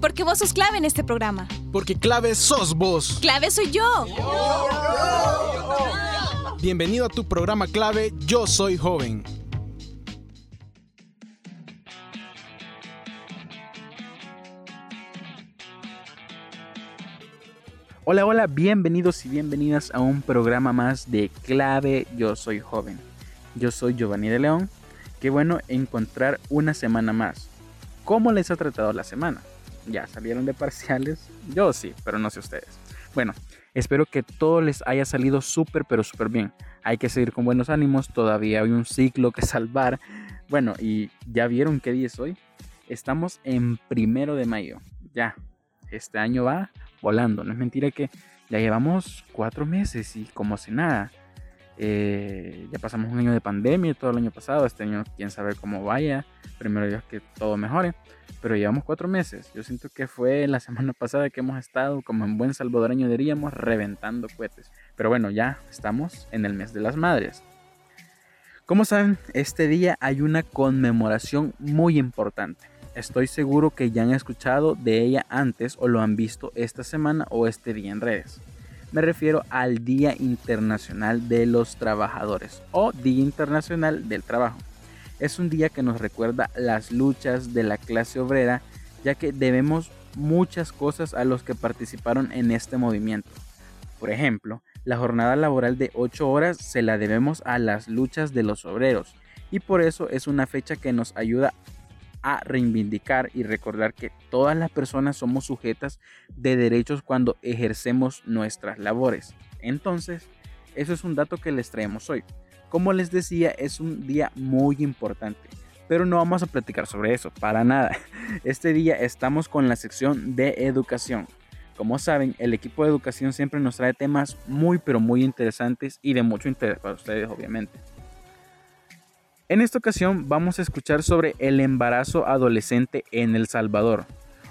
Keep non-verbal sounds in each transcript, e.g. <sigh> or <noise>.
Porque vos sos clave en este programa. Porque clave sos vos. Clave soy yo. Bienvenido a tu programa clave Yo Soy Joven. Hola, hola, bienvenidos y bienvenidas a un programa más de Clave Yo Soy Joven. Yo soy Giovanni de León. Qué bueno encontrar una semana más. ¿Cómo les ha tratado la semana? ¿Ya salieron de parciales? Yo sí, pero no sé ustedes. Bueno, espero que todo les haya salido súper, pero súper bien. Hay que seguir con buenos ánimos, todavía hay un ciclo que salvar. Bueno, y ya vieron qué día es hoy. Estamos en primero de mayo. Ya, este año va volando. No es mentira que ya llevamos cuatro meses y como si nada. Eh, ya pasamos un año de pandemia todo el año pasado. Este año, quién sabe cómo vaya. Primero Dios que todo mejore. Pero llevamos cuatro meses. Yo siento que fue la semana <laughs> pasada que hemos estado, como en buen salvadoreño diríamos, reventando cohetes. Pero bueno, ya estamos en el mes de las madres. Como saben, este día hay una conmemoración muy importante. Estoy seguro que ya han escuchado de ella antes o lo han visto esta semana o este día en redes. Me refiero al Día Internacional de los Trabajadores o Día Internacional del Trabajo. Es un día que nos recuerda las luchas de la clase obrera ya que debemos muchas cosas a los que participaron en este movimiento. Por ejemplo, la jornada laboral de 8 horas se la debemos a las luchas de los obreros y por eso es una fecha que nos ayuda a reivindicar y recordar que todas las personas somos sujetas de derechos cuando ejercemos nuestras labores. Entonces, eso es un dato que les traemos hoy. Como les decía, es un día muy importante, pero no vamos a platicar sobre eso, para nada. <laughs> Este día estamos con la sección de educación. Como saben, el equipo de educación siempre nos trae temas muy pero muy interesantes y de mucho interés para ustedes, obviamente. En esta ocasión vamos a escuchar sobre el embarazo adolescente en El Salvador,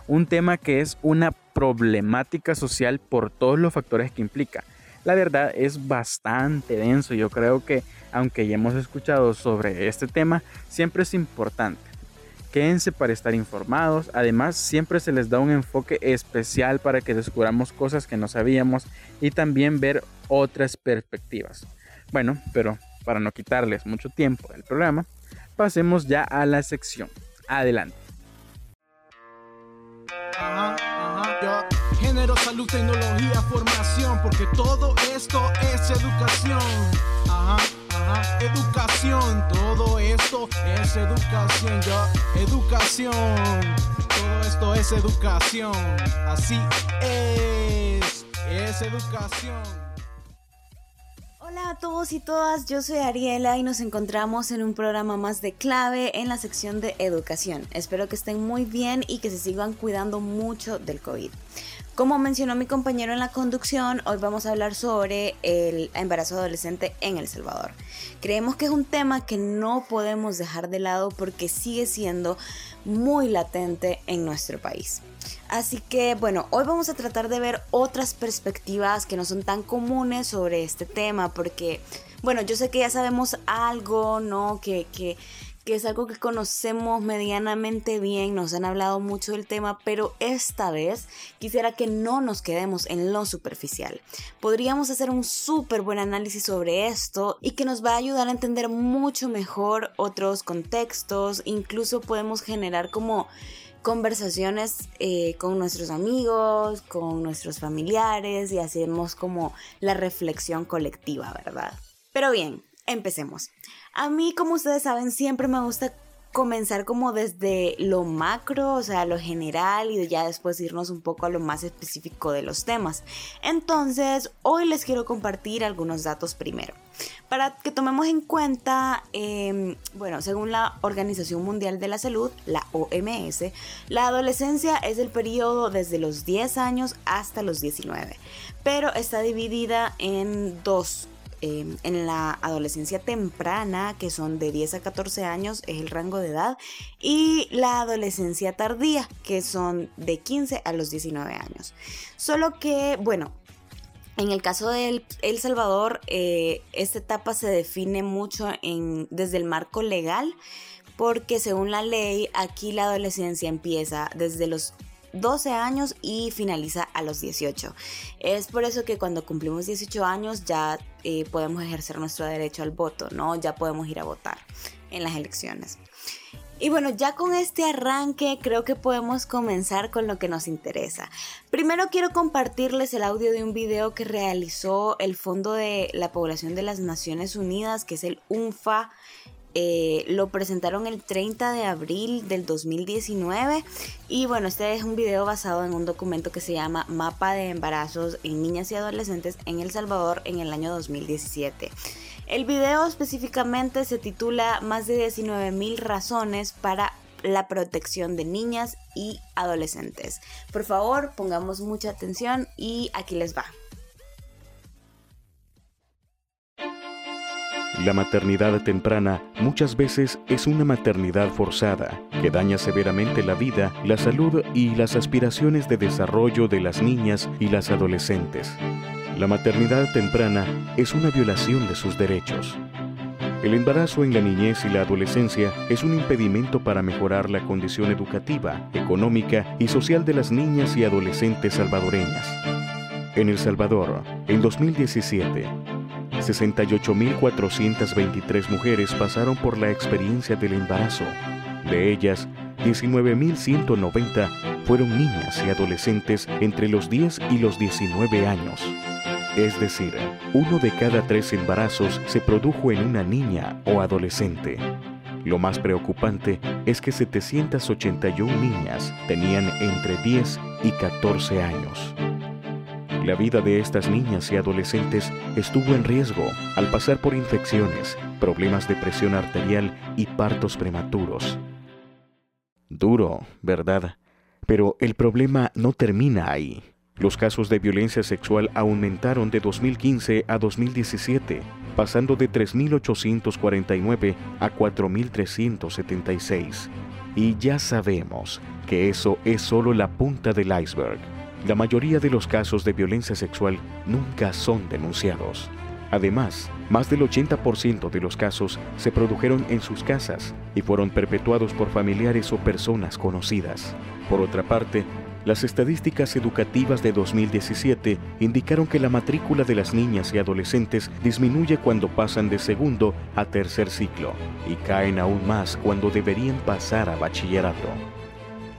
un tema que es una problemática social por todos los factores que implica. La verdad es bastante denso, yo creo que aunque ya hemos escuchado sobre este tema, siempre es importante. Quédense para estar informados, además siempre se les da un enfoque especial para que descubramos cosas que no sabíamos y también ver otras perspectivas. Bueno, pero para no quitarles mucho tiempo del programa, pasemos ya a la sección. Adelante. Ajá, ajá, yo. Género, salud, tecnología, formación, porque todo esto es educación. Ajá, ajá, educación, todo esto es educación, yo. Educación, todo esto es educación. Así es, es educación. Hola a todos y todas, yo soy Ariela y nos encontramos en un programa más de clave en la sección de educación. Espero que estén muy bien y que se sigan cuidando mucho del COVID. Como mencionó mi compañero en la conducción, hoy vamos a hablar sobre el embarazo adolescente en El Salvador. Creemos que es un tema que no podemos dejar de lado porque sigue siendo muy latente en nuestro país. Así que bueno, hoy vamos a tratar de ver otras perspectivas que no son tan comunes sobre este tema, porque bueno, yo sé que ya sabemos algo, ¿no? Que, que, que es algo que conocemos medianamente bien, nos han hablado mucho del tema, pero esta vez quisiera que no nos quedemos en lo superficial. Podríamos hacer un súper buen análisis sobre esto y que nos va a ayudar a entender mucho mejor otros contextos, incluso podemos generar como conversaciones eh, con nuestros amigos, con nuestros familiares y hacemos como la reflexión colectiva, ¿verdad? Pero bien, empecemos. A mí, como ustedes saben, siempre me gusta comenzar como desde lo macro, o sea, lo general y ya después irnos un poco a lo más específico de los temas. Entonces, hoy les quiero compartir algunos datos primero. Para que tomemos en cuenta, em, bueno, según la Organización Mundial de la Salud, la OMS, la adolescencia es el periodo desde los 10 años hasta los 19, pero está dividida en dos Em, en la adolescencia temprana, que son de 10 a 14 años, es el rango de edad, y la adolescencia tardía, que son de 15 a los 19 años. Solo que, bueno, en el caso de El Salvador, eh, esta etapa se define mucho en, desde el marco legal porque según la ley aquí la adolescencia empieza desde los 12 años y finaliza a los 18. Es por eso que cuando cumplimos 18 años ya eh, podemos ejercer nuestro derecho al voto, ¿no? Ya podemos ir a votar en las elecciones. Y bueno, ya con este arranque creo que podemos comenzar con lo que nos interesa. Primero quiero compartirles el audio de un video que realizó el Fondo de la Población de las Naciones Unidas, que es el UNFA. Eh, lo presentaron el 30 de abril del 2019 y bueno, este es un video basado en un documento que se llama Mapa de Embarazos en Niñas y Adolescentes en El Salvador en el año 2017. El video específicamente se titula Más de 19.000 razones para la protección de niñas y adolescentes. Por favor, pongamos mucha atención y aquí les va. La maternidad temprana muchas veces es una maternidad forzada que daña severamente la vida, la salud y las aspiraciones de desarrollo de las niñas y las adolescentes. La maternidad temprana es una violación de sus derechos. El embarazo en la niñez y la adolescencia es un impedimento para mejorar la condición educativa, económica y social de las niñas y adolescentes salvadoreñas. En El Salvador, en 2017, 68.423 mujeres pasaron por la experiencia del embarazo. De ellas, 19.190 fueron niñas y adolescentes entre los 10 y los 19 años. Es decir, uno de cada tres embarazos se produjo en una niña o adolescente. Lo más preocupante es que 781 niñas tenían entre 10 y 14 años. La vida de estas niñas y adolescentes estuvo en riesgo al pasar por infecciones, problemas de presión arterial y partos prematuros. Duro, ¿verdad? Pero el problema no termina ahí. Los casos de violencia sexual aumentaron de 2015 a 2017, pasando de 3.849 a 4.376. Y ya sabemos que eso es solo la punta del iceberg. La mayoría de los casos de violencia sexual nunca son denunciados. Además, más del 80% de los casos se produjeron en sus casas y fueron perpetuados por familiares o personas conocidas. Por otra parte, las estadísticas educativas de 2017 indicaron que la matrícula de las niñas y adolescentes disminuye cuando pasan de segundo a tercer ciclo y caen aún más cuando deberían pasar a bachillerato.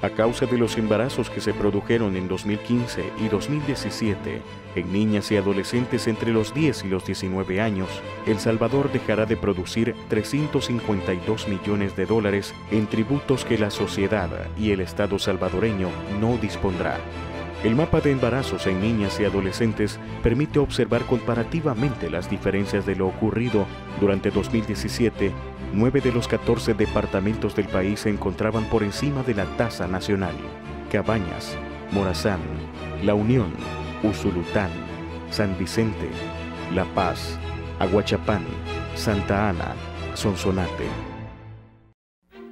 A causa de los embarazos que se produjeron en 2015 y 2017 en niñas y adolescentes entre los 10 y los 19 años, El Salvador dejará de producir 352 millones de dólares en tributos que la sociedad y el Estado salvadoreño no dispondrá. El mapa de embarazos en niñas y adolescentes permite observar comparativamente las diferencias de lo ocurrido durante 2017 Nueve de los 14 departamentos del país se encontraban por encima de la tasa nacional. Cabañas, Morazán, La Unión, Usulután, San Vicente, La Paz, Aguachapán, Santa Ana, Sonsonate.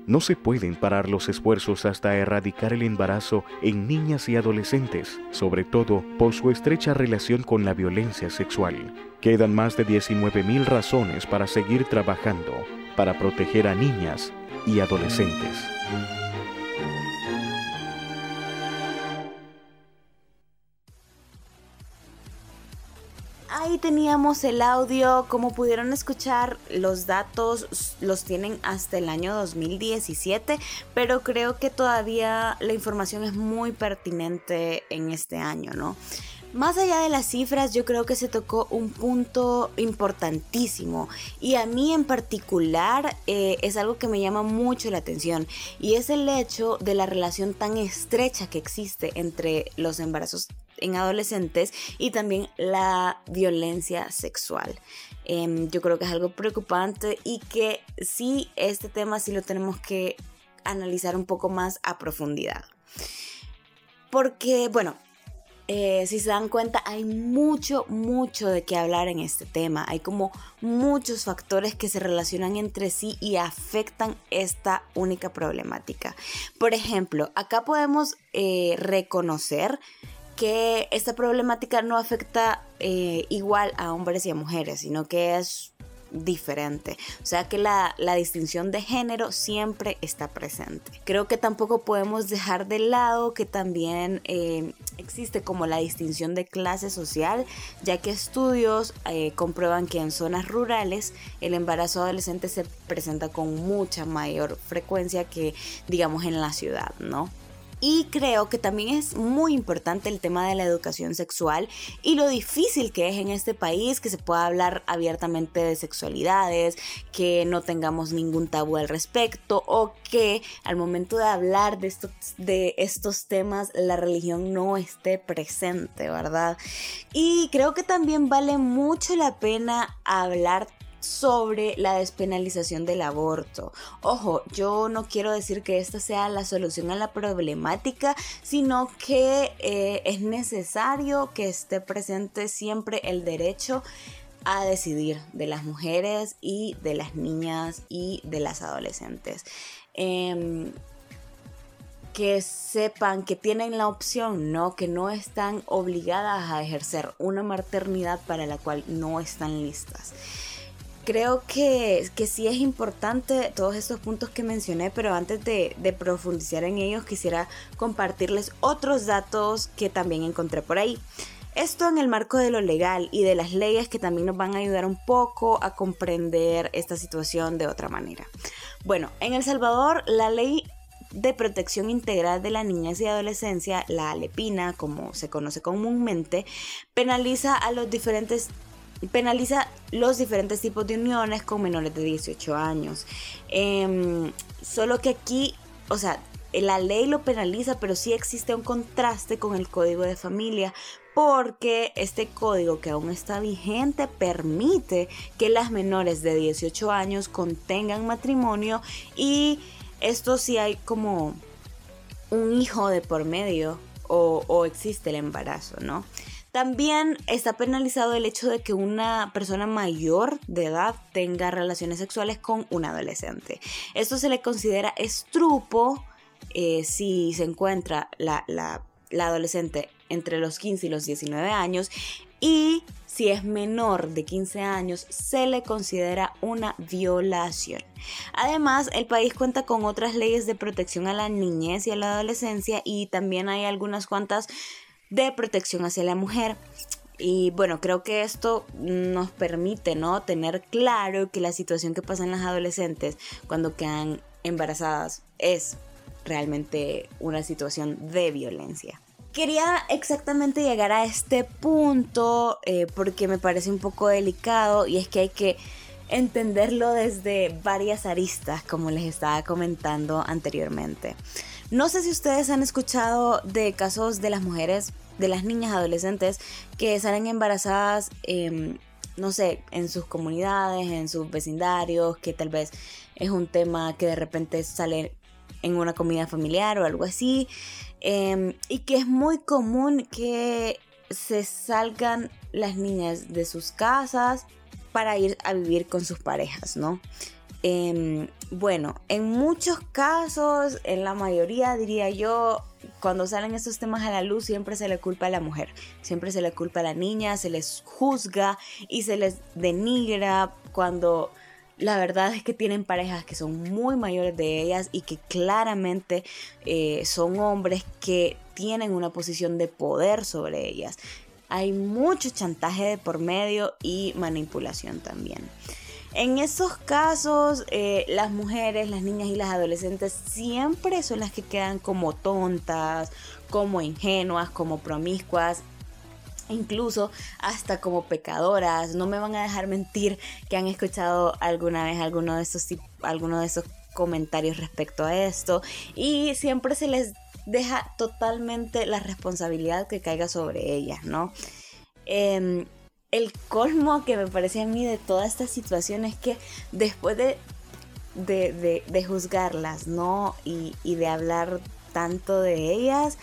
No se pueden parar los esfuerzos hasta erradicar el embarazo en niñas y adolescentes, sobre todo por su estrecha relación con la violencia sexual. Quedan más de 19.000 razones para seguir trabajando para proteger a niñas y adolescentes. Ahí teníamos el audio, como pudieron escuchar, los datos los tienen hasta el año 2017, pero creo que todavía la información es muy pertinente en este año, ¿no? Más allá de las cifras, yo creo que se tocó un punto importantísimo y a mí en particular eh, es algo que me llama mucho la atención y es el hecho de la relación tan estrecha que existe entre los embarazos en adolescentes y también la violencia sexual. Em, yo creo que es algo preocupante y que sí, este tema sí lo tenemos que analizar un poco más a profundidad. Porque, bueno, eh, si se dan cuenta, hay mucho, mucho de qué hablar en este tema. Hay como muchos factores que se relacionan entre sí y afectan esta única problemática. Por ejemplo, acá podemos eh, reconocer que esta problemática no afecta eh, igual a hombres y a mujeres, sino que es diferente. O sea que la, distinción de género siempre está presente. Creo que tampoco podemos dejar de lado que también eh, existe como la distinción de clase social, ya que estudios eh, comprueban que en zonas rurales el embarazo adolescente se presenta con mucha mayor frecuencia que digamos en la ciudad, ¿no? Y creo que también es muy importante el tema de la educación sexual y lo difícil que es en este país que se pueda hablar abiertamente de sexualidades, que no tengamos ningún tabú al respecto o que al momento de hablar de estos, de estos temas la religión no esté presente, ¿verdad? Y creo que también vale mucho la pena hablar sobre la despenalización del aborto. Ojo, yo no quiero decir que esta sea la solución a la problemática, sino que eh, es necesario que esté presente siempre el derecho a decidir de las mujeres y de las niñas y de las adolescentes. Em, que sepan que tienen la opción, ¿no? Que no están obligadas a ejercer una maternidad para la cual no están listas creo que, que, sí es importante todos estos puntos que mencioné, pero antes de, profundizar en ellos quisiera compartirles otros datos que también encontré por ahí. Esto en el marco de lo legal y de las leyes que también nos van a ayudar un poco a comprender esta situación de otra manera. Bueno, en El Salvador la ley de protección integral de la niñez y adolescencia, la ALEPINA, como se conoce comúnmente, penaliza a los diferentes penaliza los diferentes tipos de uniones con menores de 18 años. Em, solo que aquí, o sea, la ley lo penaliza, pero sí existe un contraste con el código de familia, porque este código que aún está vigente permite que las menores de 18 años contengan matrimonio y esto sí hay como un hijo de por medio o, o existe el embarazo, ¿no? También está penalizado el hecho de que una persona mayor de edad tenga relaciones sexuales con un adolescente. Esto se le considera estrupo eh, si se encuentra la, la, adolescente entre los 15 y los 19 años y si es menor de 15 años se le considera una violación. Además, el país cuenta con otras leyes de protección a la niñez y a la adolescencia y también hay algunas cuantas de protección hacia la mujer. Y bueno, creo que esto nos permite, ¿no? Tener claro que la situación que pasa en las adolescentes cuando quedan embarazadas es realmente una situación de violencia. Quería exactamente llegar a este punto eh, porque me parece un poco delicado y es que hay que entenderlo desde varias aristas, como les estaba comentando anteriormente. No sé si ustedes han escuchado de casos de las mujeres, de las niñas adolescentes que salen embarazadas, em, no sé, en sus comunidades, en sus vecindarios, que tal vez es un tema que de repente sale en una comida familiar o algo así, em, y que es muy común que se salgan las niñas de sus casas para ir a vivir con sus parejas, ¿no? Em, bueno, en muchos casos, en la mayoría diría yo, cuando salen estos temas a la luz siempre se le culpa a la mujer, siempre se le culpa a la niña, se les juzga y se les denigra cuando la verdad es que tienen parejas que son muy mayores de ellas y que claramente eh, son hombres que tienen una posición de poder sobre ellas. Hay mucho chantaje de por medio y manipulación también. En esos casos, eh, las mujeres, las niñas y las adolescentes siempre son las que quedan como tontas, como ingenuas, como promiscuas incluso hasta como pecadoras. No me van a dejar mentir que han escuchado alguna vez alguno de esos, alguno de esos comentarios respecto a esto y siempre se les deja totalmente la responsabilidad que caiga sobre ellas, ¿no? Em, el colmo que me parece a mí de toda esta situación es que después de, de, juzgarlas, ¿no? Y, de hablar tanto de ellas,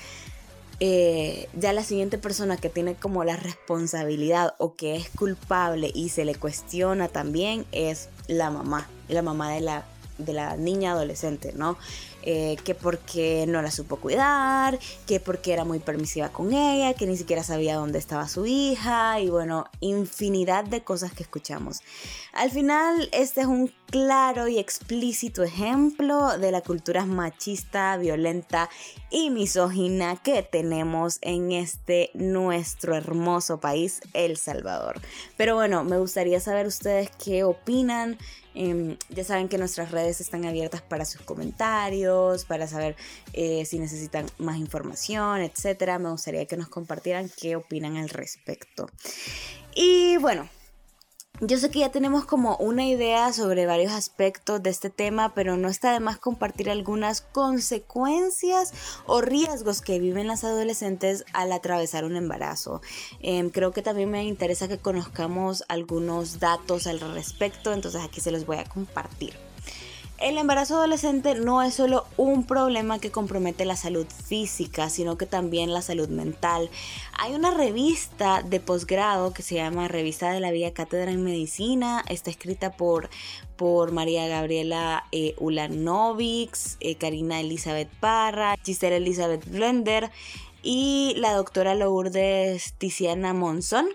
eh, ya la siguiente persona que tiene como la responsabilidad o que es culpable y se le cuestiona también es la mamá, la mamá de la, de la niña adolescente, ¿no? Eh, que porque no la supo cuidar, que porque era muy permisiva con ella, que ni siquiera sabía dónde estaba su hija y bueno, infinidad de cosas que escuchamos. Al final, este es un claro y explícito ejemplo de la cultura machista, violenta y misógina que tenemos en este nuestro hermoso país, El Salvador. Pero bueno, me gustaría saber ustedes qué opinan. Em, ya saben que nuestras redes están abiertas para sus comentarios, para saber eh, si necesitan más información, etc. Me gustaría que nos compartieran qué opinan al respecto. Y bueno, yo sé que ya tenemos como una idea sobre varios aspectos de este tema, pero no está de más compartir algunas consecuencias o riesgos que viven las adolescentes al atravesar un embarazo. Em, creo que también me interesa que conozcamos algunos datos al respecto, entonces aquí se los voy a compartir. El embarazo adolescente no es solo un problema que compromete la salud física, sino que también la salud mental. Hay una revista de posgrado que se llama Revista de la Vía Cátedra en Medicina, está escrita por, por María Gabriela eh, Ulanovics, eh, Karina Elizabeth Parra, Gisela Elizabeth Blender y la doctora Lourdes Tiziana Monzón.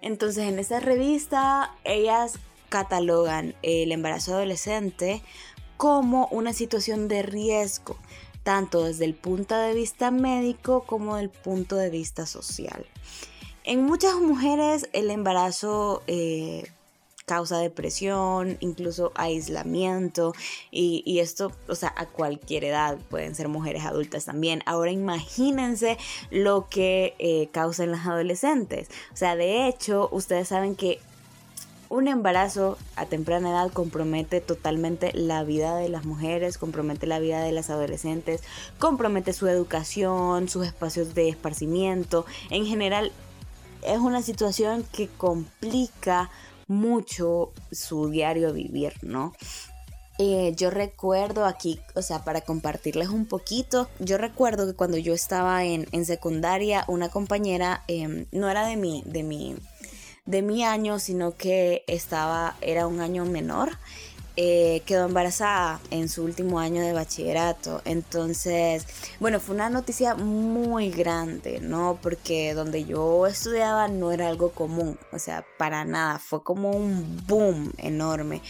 Entonces en esta revista ellas catalogan el embarazo adolescente como una situación de riesgo, tanto desde el punto de vista médico como del punto de vista social. En muchas mujeres el embarazo eh, causa depresión, incluso aislamiento y, esto, o sea, a cualquier edad, pueden ser mujeres adultas también. Ahora imagínense lo que eh, causan las adolescentes. O sea, de hecho, ustedes saben que un embarazo a temprana edad compromete totalmente la vida de las mujeres, compromete la vida de las adolescentes, compromete su educación, sus espacios de esparcimiento. En general, es una situación que complica mucho su diario vivir, ¿no? Eh, yo recuerdo aquí, o sea, para compartirles un poquito, yo recuerdo que cuando yo estaba en, secundaria, una compañera, em, no era de mi, de mi de mi año, sino que estaba, era un año menor. Eh, quedó embarazada en su último año de bachillerato. Entonces, bueno, fue una noticia muy grande, ¿no? Porque donde yo estudiaba no era algo común, o sea, para nada, fue como un boom enorme.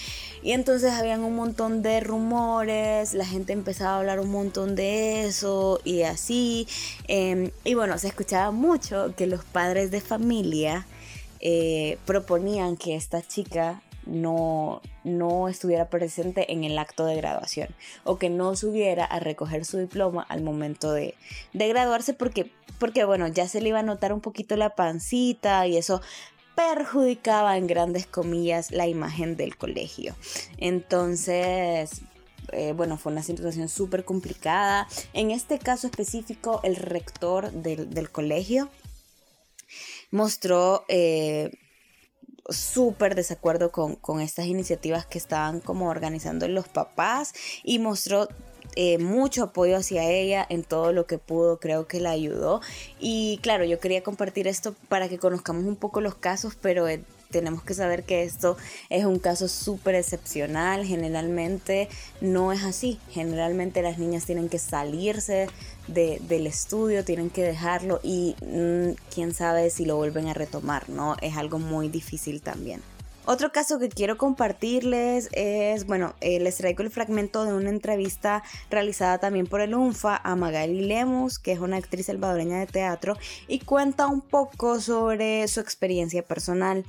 Y entonces habían un montón de rumores, la gente empezaba a hablar un montón de eso y así. Em, y bueno, se escuchaba mucho que los padres de familia eh, proponían que esta chica no, no estuviera presente en el acto de graduación o que no subiera a recoger su diploma al momento de, de graduarse porque, porque, bueno, ya se le iba a notar un poquito la pancita y eso perjudicaba en grandes comillas la imagen del colegio. Entonces, eh, bueno, fue una situación súper complicada. En este caso específico, el rector del, del colegio mostró eh, súper desacuerdo con, con, estas iniciativas que estaban como organizando los papás y mostró eh, mucho apoyo hacia ella en todo lo que pudo, creo que la ayudó. Y claro, yo quería compartir esto para que conozcamos un poco los casos, pero tenemos que saber que esto es un caso súper excepcional. Generalmente no es así. Generalmente las niñas tienen que salirse del estudio, tienen que dejarlo y mm, quién sabe si lo vuelven a retomar, ¿no? Es algo muy difícil también. Otro caso que quiero compartirles es, bueno, eh, les traigo el fragmento de una entrevista realizada también por el UNFA a Magali Lemus, que es una actriz salvadoreña de teatro, y cuenta un poco sobre su experiencia personal.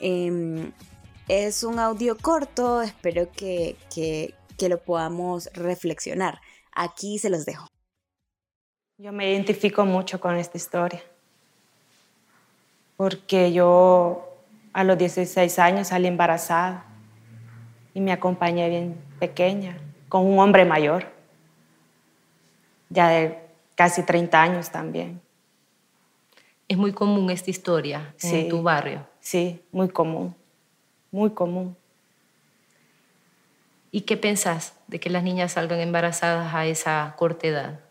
Em, es un audio corto, espero que, que, que lo podamos reflexionar. Aquí se los dejo. Yo me identifico mucho con esta historia, porque yo a los 16 años salí embarazada y me acompañé bien pequeña, con un hombre mayor, ya de casi 30 años también. ¿Es muy común esta historia en tu barrio? Sí, muy común, muy común. ¿Y qué pensás de que las niñas salgan embarazadas a esa corta edad?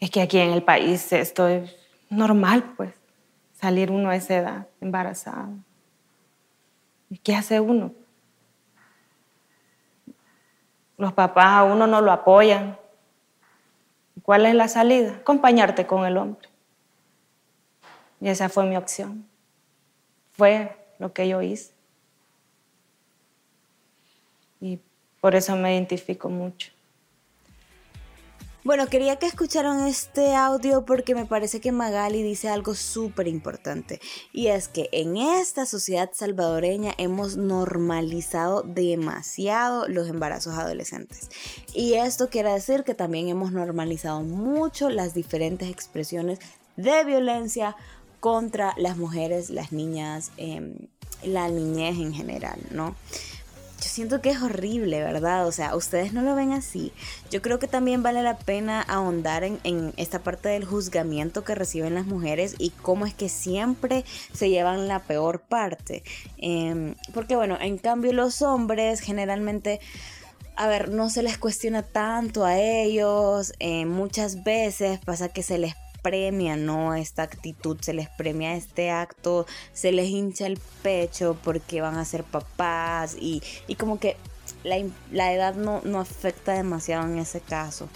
Es que aquí en el país esto es normal, pues, salir uno a esa edad embarazado. ¿Y qué hace uno? Los papás a uno no lo apoyan. ¿Cuál es la salida? Acompañarte con el hombre. Y esa fue mi opción. Fue lo que yo hice. Y por eso me identifico mucho. Bueno, quería que escucharan este audio porque me parece que Magali dice algo súper importante y es que en esta sociedad salvadoreña hemos normalizado demasiado los embarazos adolescentes y esto quiere decir que también hemos normalizado mucho las diferentes expresiones de violencia contra las mujeres, las niñas, em, la niñez en general, ¿no? Yo siento que es horrible, ¿verdad? O sea, ustedes no lo ven así. Yo creo que también vale la pena ahondar en, esta parte del juzgamiento que reciben las mujeres y cómo es que siempre se llevan la peor parte. Em, porque bueno, en cambio los hombres generalmente a ver, no se les cuestiona tanto a ellos, eh, muchas veces pasa que se les premia, ¿no? Esta actitud, se les premia este acto, se les hincha el pecho porque van a ser papás y, como que la, edad no, no, afecta demasiado en ese caso.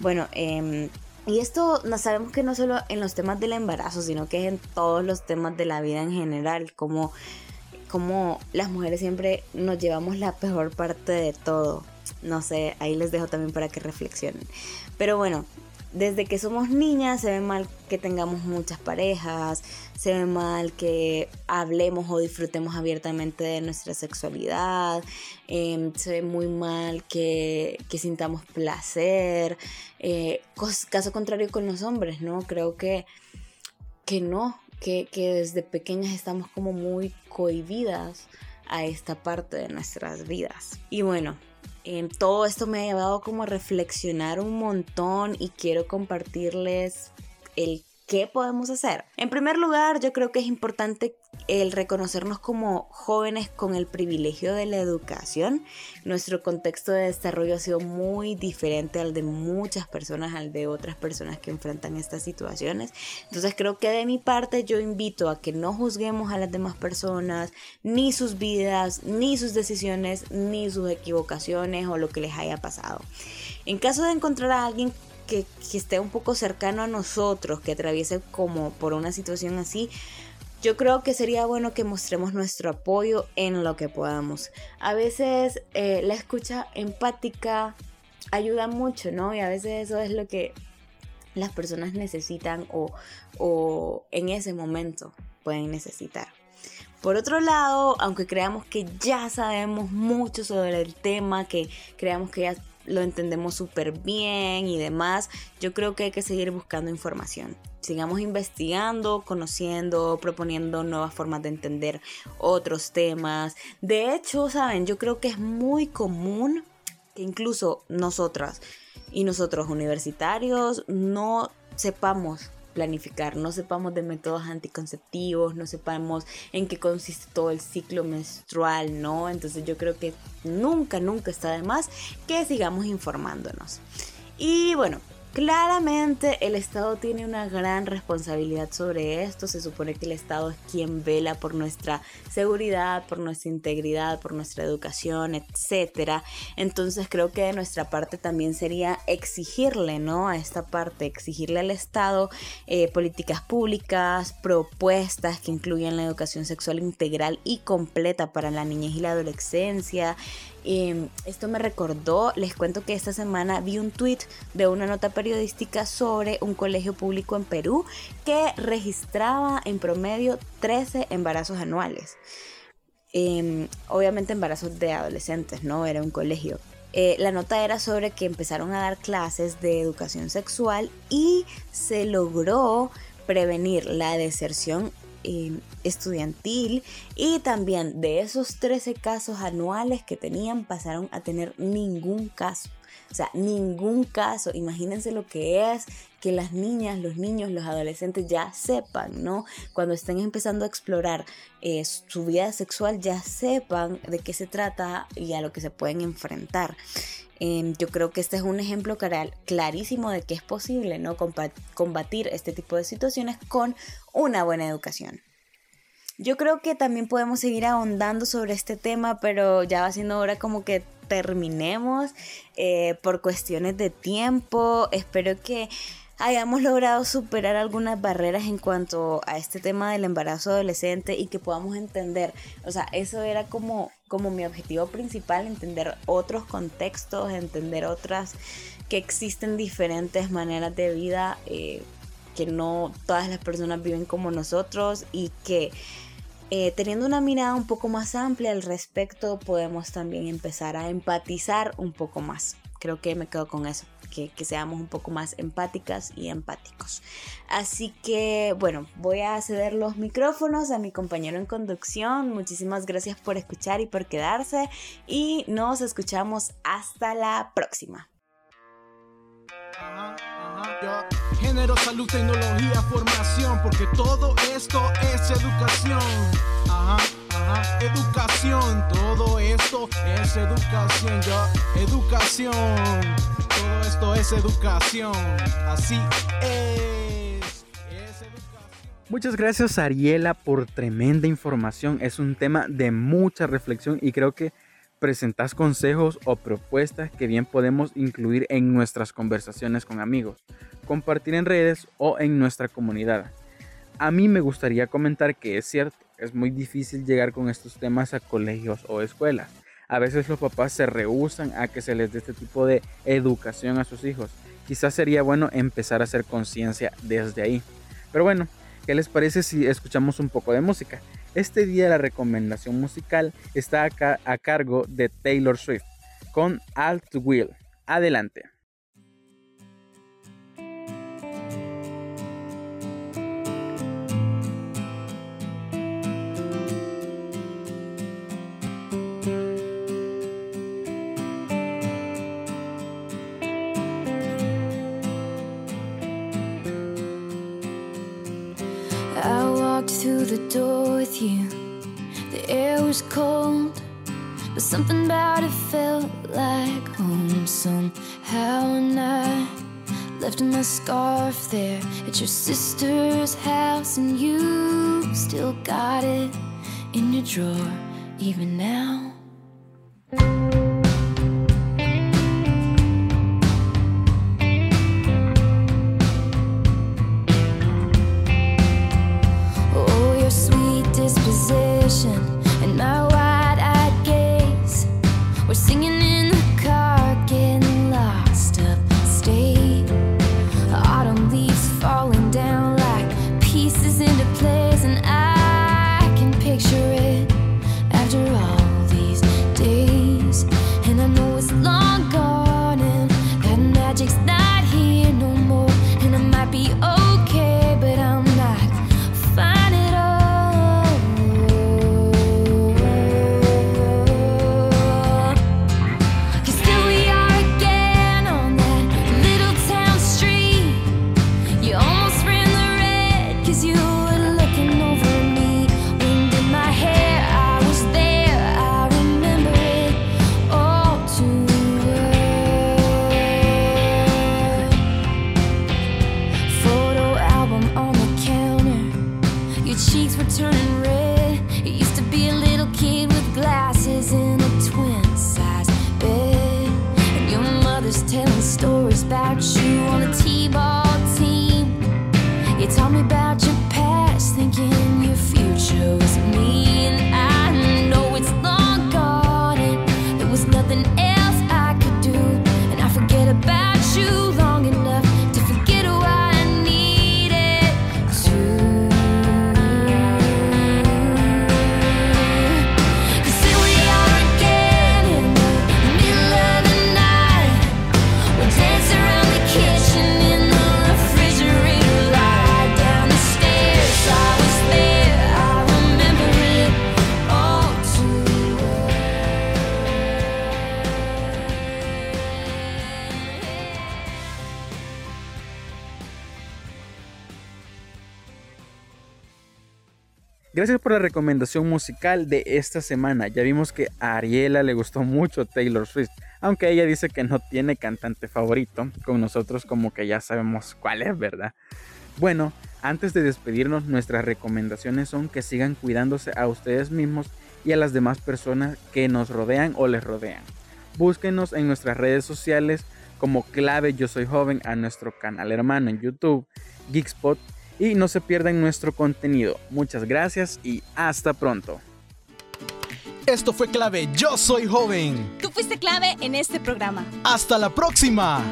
Bueno, em, y esto sabemos que no solo en los temas del embarazo, sino que es en todos los temas de la vida en general, como, como las mujeres siempre nos llevamos la peor parte de todo. No sé, ahí les dejo también para que reflexionen. Pero bueno, desde que somos niñas se ve mal que tengamos muchas parejas, se ve mal que hablemos o disfrutemos abiertamente de nuestra sexualidad, em, se ve muy mal que, sintamos placer. Eh, caso contrario con los hombres, ¿no? Creo que, que no, que, que desde pequeñas estamos como muy cohibidas a esta parte de nuestras vidas. Y bueno, todo esto me ha llevado como a reflexionar un montón y quiero compartirles el ¿Qué podemos hacer? En primer lugar, yo creo que es importante el reconocernos como jóvenes con el privilegio de la educación. Nuestro contexto de desarrollo ha sido muy diferente al de muchas personas, al de otras personas que enfrentan estas situaciones. Entonces creo que de mi parte yo invito a que no juzguemos a las demás personas, ni sus vidas, ni sus decisiones, ni sus equivocaciones o lo que les haya pasado. En caso de encontrar a alguien que, esté un poco cercano a nosotros, que atraviese como por una situación así, yo creo que sería bueno que mostremos nuestro apoyo en lo que podamos. A veces eh, la escucha empática ayuda mucho, ¿no? Y a veces eso es lo que las personas necesitan o, o en ese momento pueden necesitar. Por otro lado, aunque creamos que ya sabemos mucho sobre el tema, que creamos que ya lo entendemos súper bien y demás, yo creo que hay que seguir buscando información. Sigamos investigando, conociendo, proponiendo nuevas formas de entender otros temas. De hecho, saben, yo creo que es muy común que incluso nosotras y nosotros universitarios no sepamos planificar, no sepamos de métodos anticonceptivos, no sepamos en qué consiste todo el ciclo menstrual, ¿no? Entonces yo creo que nunca, nunca está de más que sigamos informándonos. Y bueno, Claramente el Estado tiene una gran responsabilidad sobre esto. Se supone que el Estado es quien vela por nuestra seguridad, por nuestra integridad, por nuestra educación, etc. Entonces creo que de nuestra parte también sería exigirle, ¿no? A esta parte, exigirle al Estado eh, políticas públicas, propuestas que incluyan la educación sexual integral y completa para la niñez y la adolescencia, Em, esto me recordó, les cuento que esta semana vi un tweet de una nota periodística sobre un colegio público en Perú que registraba en promedio 13 embarazos anuales. Em, obviamente embarazos de adolescentes, ¿no? Era un colegio. Eh, la nota era sobre que empezaron a dar clases de educación sexual y se logró prevenir la deserción Em, estudiantil y también de esos 13 casos anuales que tenían pasaron a tener ningún caso. O sea, ningún caso. Imagínense lo que es que las niñas, los niños, los adolescentes ya sepan, ¿no? Cuando estén empezando a explorar eh, su vida sexual, ya sepan de qué se trata y a lo que se pueden enfrentar. Em, yo creo que este es un ejemplo clarísimo de que es posible ¿no? combatir este tipo de situaciones con una buena educación. Yo creo que también podemos seguir ahondando sobre este tema, pero ya va siendo hora como que terminemos eh, por cuestiones de tiempo. Espero que hayamos logrado superar algunas barreras en cuanto a este tema del embarazo adolescente y que podamos entender, o sea, eso era como, como mi objetivo principal, entender otros contextos, entender otras, que existen diferentes maneras de vida, eh, que no todas las personas viven como nosotros y que eh, teniendo una mirada un poco más amplia al respecto podemos también empezar a empatizar un poco más. Creo que me quedo con eso que, seamos un poco más empáticas y empáticos. Así que bueno, voy a ceder los micrófonos a mi compañero en conducción. Muchísimas gracias por escuchar y por quedarse y nos escuchamos hasta la próxima. Género, salud, tecnología, formación, porque todo esto es educación. Ajá, ajá, educación, todo esto es educación, educación. Todo esto es educación, así es. Muchas gracias Ariela por tremenda información. Es un tema de mucha reflexión y creo que presentas consejos o propuestas que bien podemos incluir en nuestras conversaciones con amigos, compartir en redes o en nuestra comunidad. A mí me gustaría comentar que es cierto, es muy difícil llegar con estos temas a colegios o escuelas a veces los papás se rehusan a que se les dé este tipo de educación a sus hijos. Quizás sería bueno empezar a hacer conciencia desde ahí. Pero bueno, ¿qué les parece si escuchamos un poco de música? Este día la recomendación musical está acá a cargo de Taylor Swift con Alt Will. Adelante. Something about it felt like home somehow, and I left my scarf there at your sister's house, and you still got it in your drawer even now. Gracias por la recomendación musical de esta semana. Ya vimos que a Ariela le gustó mucho Taylor Swift, aunque ella dice que no tiene cantante favorito. Con nosotros como que ya sabemos cuál es, ¿verdad? Bueno, antes de despedirnos, nuestras recomendaciones son que sigan cuidándose a ustedes mismos y a las demás personas que nos rodean o les rodean. Búsquenos en nuestras redes sociales como clave yo soy joven a nuestro canal hermano en YouTube, Geekspot, y no se pierdan nuestro contenido. Muchas gracias y hasta pronto. Esto fue clave Yo Soy Joven. Tú fuiste clave en este programa. Hasta la próxima.